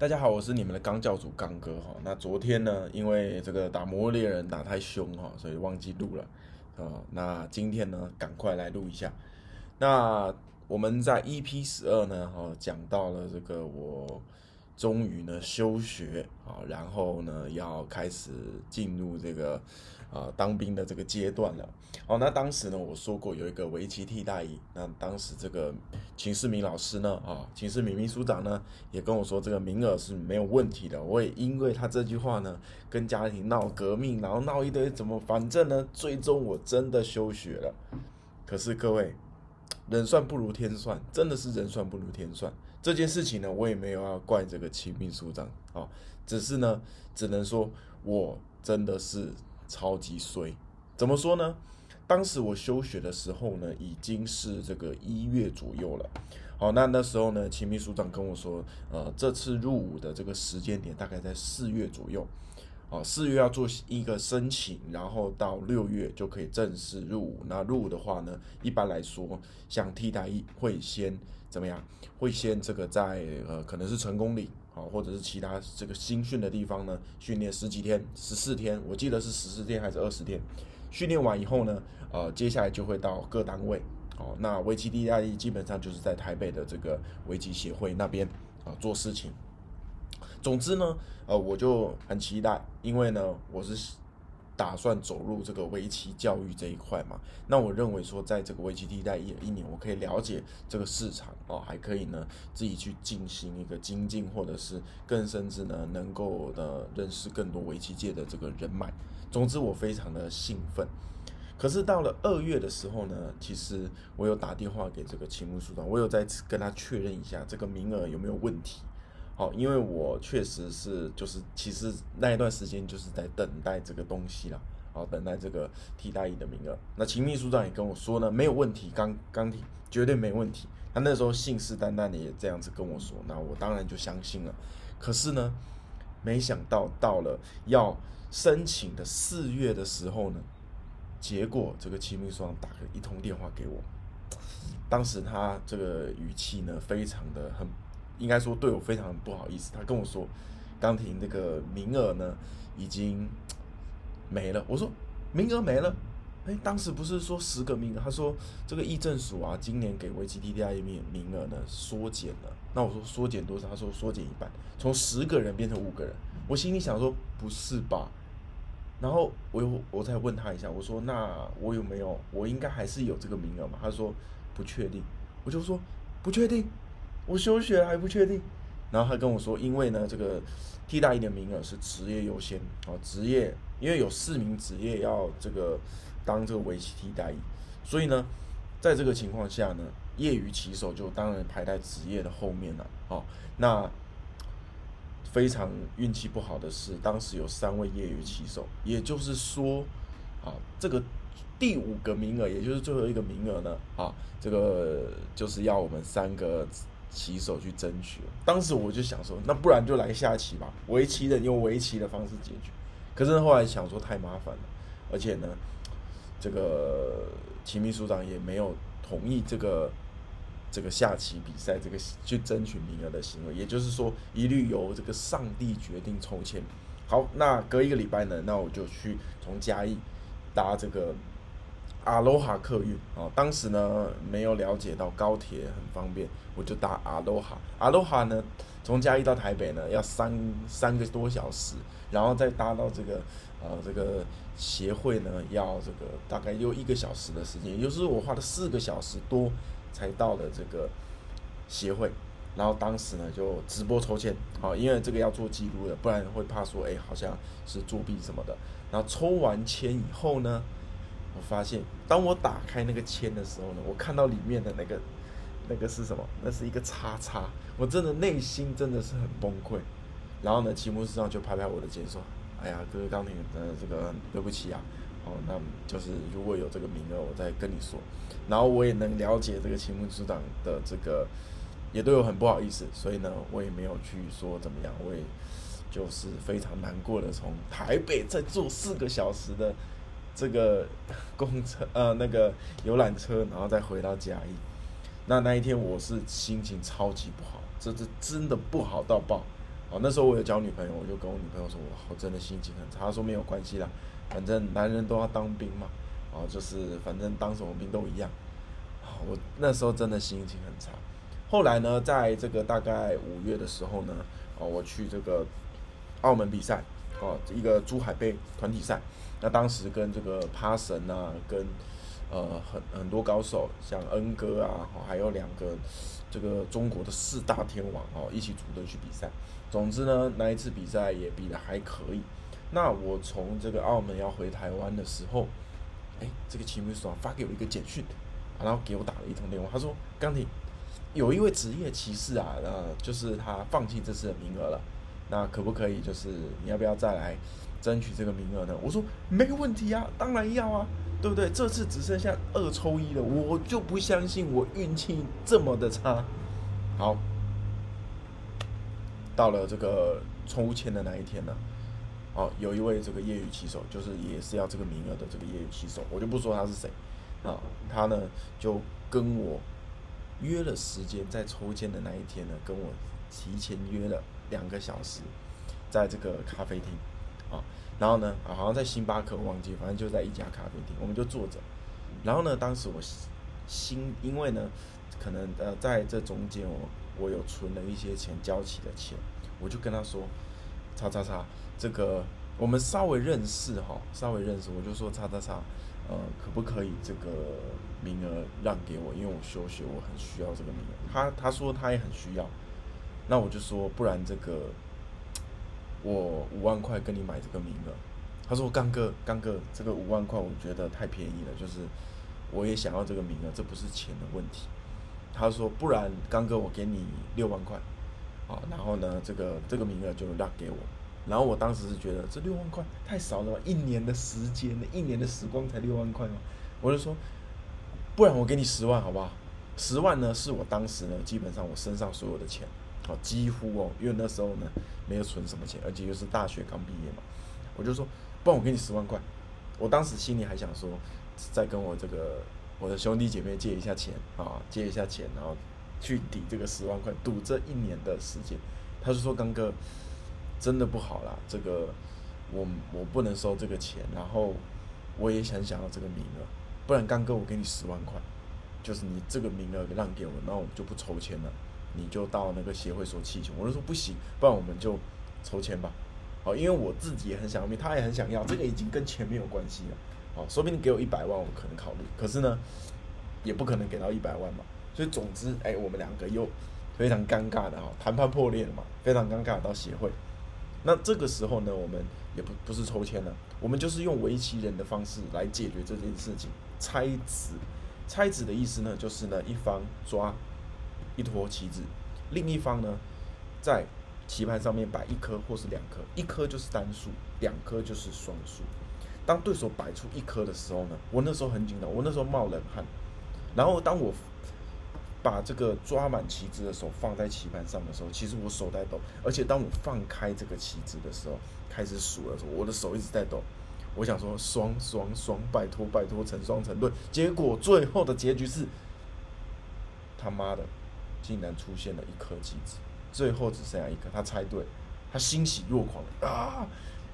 大家好，我是你们的刚教主刚哥哈。那昨天呢，因为这个打魔猎人打太凶哈，所以忘记录了啊。那今天呢，赶快来录一下。那我们在 EP 十二呢，哈，讲到了这个我。终于呢休学啊，然后呢要开始进入这个啊当兵的这个阶段了。哦，那当时呢我说过有一个围棋替代役，那当时这个秦世明老师呢啊，秦世明秘书长呢也跟我说这个名额是没有问题的。我也因为他这句话呢跟家庭闹革命，然后闹一堆怎么，反正呢最终我真的休学了。可是各位。人算不如天算，真的是人算不如天算。这件事情呢，我也没有要怪这个秦秘书长啊，只是呢，只能说我真的是超级衰。怎么说呢？当时我休学的时候呢，已经是这个一月左右了。好，那那时候呢，秦秘书长跟我说，呃，这次入伍的这个时间点大概在四月左右。哦，四月要做一个申请，然后到六月就可以正式入伍。那入伍的话呢，一般来说，像替代役会先怎么样？会先这个在呃，可能是成功岭，好，或者是其他这个新训的地方呢，训练十几天，十四天，我记得是十四天还是二十天。训练完以后呢，呃，接下来就会到各单位。哦，那危机替代役基本上就是在台北的这个危机协会那边啊做事情。总之呢，呃，我就很期待，因为呢，我是打算走入这个围棋教育这一块嘛。那我认为说，在这个围棋替代一一年，我可以了解这个市场哦，还可以呢自己去进行一个精进，或者是更甚至呢，能够的认识更多围棋界的这个人脉。总之，我非常的兴奋。可是到了二月的时候呢，其实我有打电话给这个秦木书长，我有再次跟他确认一下这个名额有没有问题。好，因为我确实是就是其实那一段时间就是在等待这个东西了，好，等待这个替代役的名额。那秦秘书长也跟我说呢，没有问题，刚刚听绝对没问题。他那时候信誓旦旦的也这样子跟我说，那我当然就相信了。可是呢，没想到到了要申请的四月的时候呢，结果这个秦秘书长打了一通电话给我，当时他这个语气呢，非常的很。应该说对我非常不好意思，他跟我说，钢琴这个名额呢已经没了。我说名额没了，哎，当时不是说十个名额？他说这个议政署啊，今年给维基 T D I 名名额呢缩减了。那我说缩减多少？他说缩减一半，从十个人变成五个人。我心里想说不是吧？然后我又我再问他一下，我说那我有没有？我应该还是有这个名额嘛？他说不确定。我就说不确定。我休学还不确定，然后他跟我说，因为呢，这个替代一的名额是职业优先哦，职业因为有四名职业要这个当这个围棋替代役，所以呢，在这个情况下呢，业余棋手就当然排在职业的后面了哦。那非常运气不好的是，当时有三位业余棋手，也就是说，啊，这个第五个名额，也就是最后一个名额呢，啊，这个就是要我们三个。棋手去争取，当时我就想说，那不然就来下棋吧，围棋的用围棋的方式解决。可是后来想说太麻烦了，而且呢，这个秦秘书长也没有同意这个这个下棋比赛这个去争取名额的行为，也就是说，一律由这个上帝决定抽签。好，那隔一个礼拜呢，那我就去从嘉义搭这个。阿罗哈客运哦，当时呢没有了解到高铁很方便，我就搭阿罗哈。阿罗哈呢，从嘉义到台北呢要三三个多小时，然后再搭到这个呃这个协会呢要这个大概又一个小时的时间，也就是我花了四个小时多才到了这个协会。然后当时呢就直播抽签，好，因为这个要做记录的，不然会怕说哎好像是作弊什么的。然后抽完签以后呢。我发现，当我打开那个签的时候呢，我看到里面的那个那个是什么？那是一个叉叉，我真的内心真的是很崩溃。然后呢，齐木师长就拍拍我的肩说：“哎呀，哥哥钢铁，的，这个对不起啊，哦，那就是如果有这个名额，我再跟你说。”然后我也能了解这个齐木师长的这个，也对我很不好意思，所以呢，我也没有去说怎么样，我也就是非常难过的从台北再坐四个小时的。这个 公车呃，那个游览车，然后再回到嘉义。那那一天我是心情超级不好，这这真的不好到爆。哦，那时候我有交女朋友，我就跟我女朋友说，我真的心情很差。她说没有关系啦，反正男人都要当兵嘛，哦，就是反正当什么兵都一样。我那时候真的心情很差。后来呢，在这个大概五月的时候呢，哦，我去这个澳门比赛，哦，一个珠海杯团体赛。那当时跟这个趴神啊，跟呃很很多高手，像恩哥啊，还有两个这个中国的四大天王哦，一起组队去比赛。总之呢，那一次比赛也比的还可以。那我从这个澳门要回台湾的时候，哎，这个秦秘书发给我一个简讯，然后给我打了一通电话，他说：“钢铁有一位职业骑士啊，呃，就是他放弃这次的名额了，那可不可以就是你要不要再来争取这个名额呢？”我说：“没问题啊，当然要啊，对不对？这次只剩下二抽一了，我就不相信我运气这么的差。”好。到了这个抽签的那一天呢，哦，有一位这个业余骑手，就是也是要这个名额的这个业余骑手，我就不说他是谁，啊，他呢就跟我约了时间，在抽签的那一天呢，跟我提前约了两个小时，在这个咖啡厅，啊，然后呢，啊，好像在星巴克，忘记，反正就在一家咖啡厅，我们就坐着，然后呢，当时我心，因为呢，可能呃，在这中间我。我有存了一些钱，交起的钱，我就跟他说：“叉叉叉，这个我们稍微认识哈，稍微认识，我就说叉叉叉，呃，可不可以这个名额让给我？因为我休学，我很需要这个名额。他他说他也很需要，那我就说，不然这个我五万块跟你买这个名额。他说刚哥，刚哥，这个五万块我觉得太便宜了，就是我也想要这个名额，这不是钱的问题。”他说：“不然，刚哥，我给你六万块，啊，然后呢，这个这个名额就让给我。然后我当时是觉得这六万块太少了吧？一年的时间，一年的时光才六万块吗？我就说，不然我给你十万，好不好？十万呢，是我当时呢，基本上我身上所有的钱，哦，几乎哦，因为那时候呢没有存什么钱，而且又是大学刚毕业嘛，我就说，不然我给你十万块。我当时心里还想说，再跟我这个。”我的兄弟姐妹借一下钱啊，借一下钱，然后去抵这个十万块，赌这一年的时间。他就说：“刚哥，真的不好啦，这个我我不能收这个钱，然后我也想想要这个名额，不然刚哥我给你十万块，就是你这个名额让给我，那我们就不抽签了，你就到那个协会所气球。”我就说：“不行，不然我们就抽签吧。”好，因为我自己也很想要，他也很想要，这个已经跟钱没有关系了。好，说不定给我一百万，我可能考虑。可是呢，也不可能给到一百万嘛。所以总之，哎，我们两个又非常尴尬的哈，谈判破裂了嘛，非常尴尬到协会。那这个时候呢，我们也不不是抽签了，我们就是用围棋人的方式来解决这件事情。猜子，猜子的意思呢，就是呢，一方抓一坨棋子，另一方呢，在棋盘上面摆一颗或是两颗，一颗就是单数，两颗就是双数。当对手摆出一颗的时候呢，我那时候很紧张，我那时候冒冷汗。然后当我把这个抓满旗子的手放在棋盘上的时候，其实我手在抖。而且当我放开这个棋子的时候，开始数的时候，我的手一直在抖。我想说双双双，拜托拜托，成双成对。结果最后的结局是，他妈的，竟然出现了一颗棋子，最后只剩下一颗。他猜对，他欣喜若狂啊！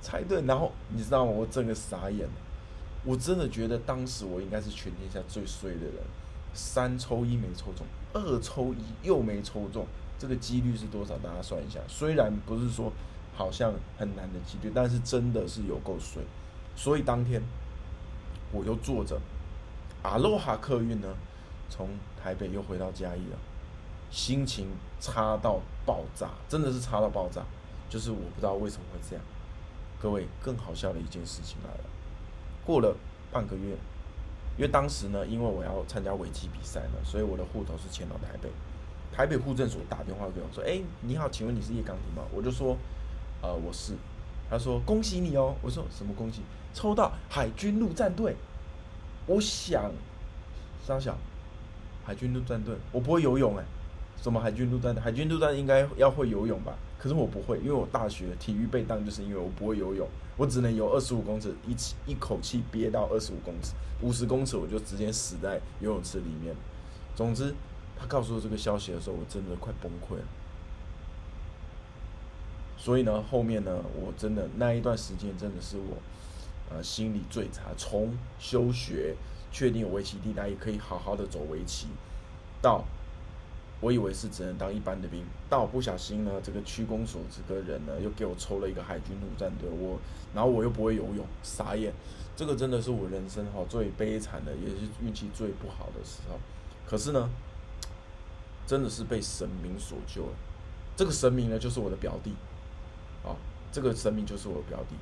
猜对，然后你知道吗？我整个傻眼了。我真的觉得当时我应该是全天下最衰的人。三抽一没抽中，二抽一又没抽中，这个几率是多少？大家算一下。虽然不是说好像很难的几率，但是真的是有够衰。所以当天我又坐着阿罗哈客运呢，从台北又回到嘉义了，心情差到爆炸，真的是差到爆炸。就是我不知道为什么会这样。各位，更好笑的一件事情来了。过了半个月，因为当时呢，因为我要参加围棋比赛呢，所以我的户头是迁到台北。台北户政所打电话给我说：“哎，你好，请问你是叶刚廷吗？”我就说：“呃，我是。”他说：“恭喜你哦。”我说：“什么恭喜？抽到海军陆战队。”我想，张小，海军陆战队，我不会游泳哎。什么海军陆战队？海军陆战应该要会游泳吧？可是我不会，因为我大学体育被当，就是因为我不会游泳，我只能游二十五公尺，一起一口气憋到二十五公尺，五十公尺我就直接死在游泳池里面。总之，他告诉我这个消息的时候，我真的快崩溃了。所以呢，后面呢，我真的那一段时间真的是我呃心里最差，从休学确定有围棋地带也可以好好的走围棋，到我以为是只能当一般的兵，但我不小心呢，这个区公所这个人呢又给我抽了一个海军陆战队，我然后我又不会游泳，傻眼，这个真的是我人生哈最悲惨的，也是运气最不好的时候。可是呢，真的是被神明所救了。这个神明呢，就是我的表弟。啊，这个神明就是我的表弟，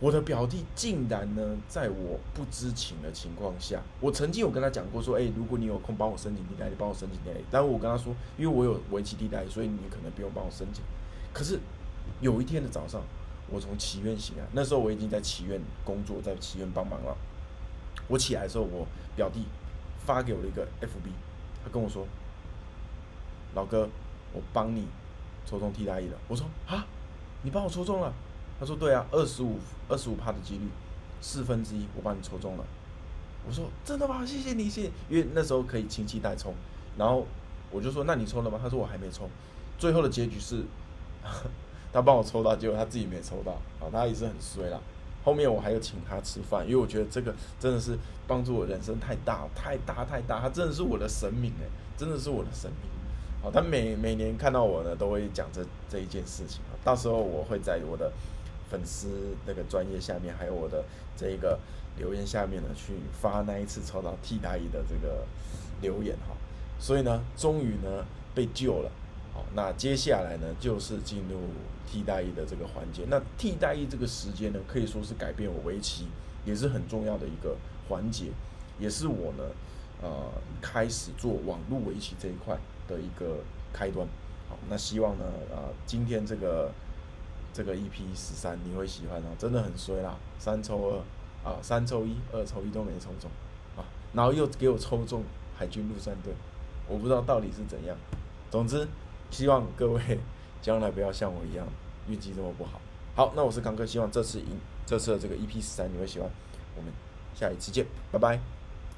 我的表弟竟然呢，在我不知情的情况下，我曾经有跟他讲过说，哎，如果你有空帮我申请地贷，你帮我申请地贷。但我跟他说，因为我有围棋地贷，所以你可能不用帮我申请。可是有一天的早上，我从祈愿醒来，那时候我已经在祈愿工作，在祈愿帮忙了。我起来的时候，我表弟发给我了一个 FB，他跟我说，老哥，我帮你抽中替代役了。我说啊。你帮我抽中了，他说对啊，二十五二十五趴的几率，四分之一我帮你抽中了。我说真的吗？谢谢你，谢谢。因为那时候可以亲戚代抽，然后我就说那你抽了吗？他说我还没抽。最后的结局是，他帮我抽到，结果他自己没抽到，啊，他也是很衰啦。后面我还有请他吃饭，因为我觉得这个真的是帮助我人生太大太大太大，他真的是我的神明哎，真的是我的神明。好，他每每年看到我呢，都会讲这这一件事情。到时候我会在我的粉丝那个专业下面，还有我的这一个留言下面呢，去发那一次抽到替代一的这个留言哈。所以呢，终于呢被救了。好，那接下来呢就是进入替代一的这个环节。那替代一这个时间呢，可以说是改变我围棋也是很重要的一个环节，也是我呢呃开始做网络围棋这一块。的一个开端，好，那希望呢，啊，今天这个这个 EP 十三你会喜欢哦，真的很衰啦，三抽二，啊，三抽一，二抽一都没抽中，啊，然后又给我抽中海军陆战队，我不知道到底是怎样，总之，希望各位 将来不要像我一样运气这么不好。好，那我是康哥，希望这次赢，这次的这个 EP 十三你会喜欢，我们下一次见，拜拜。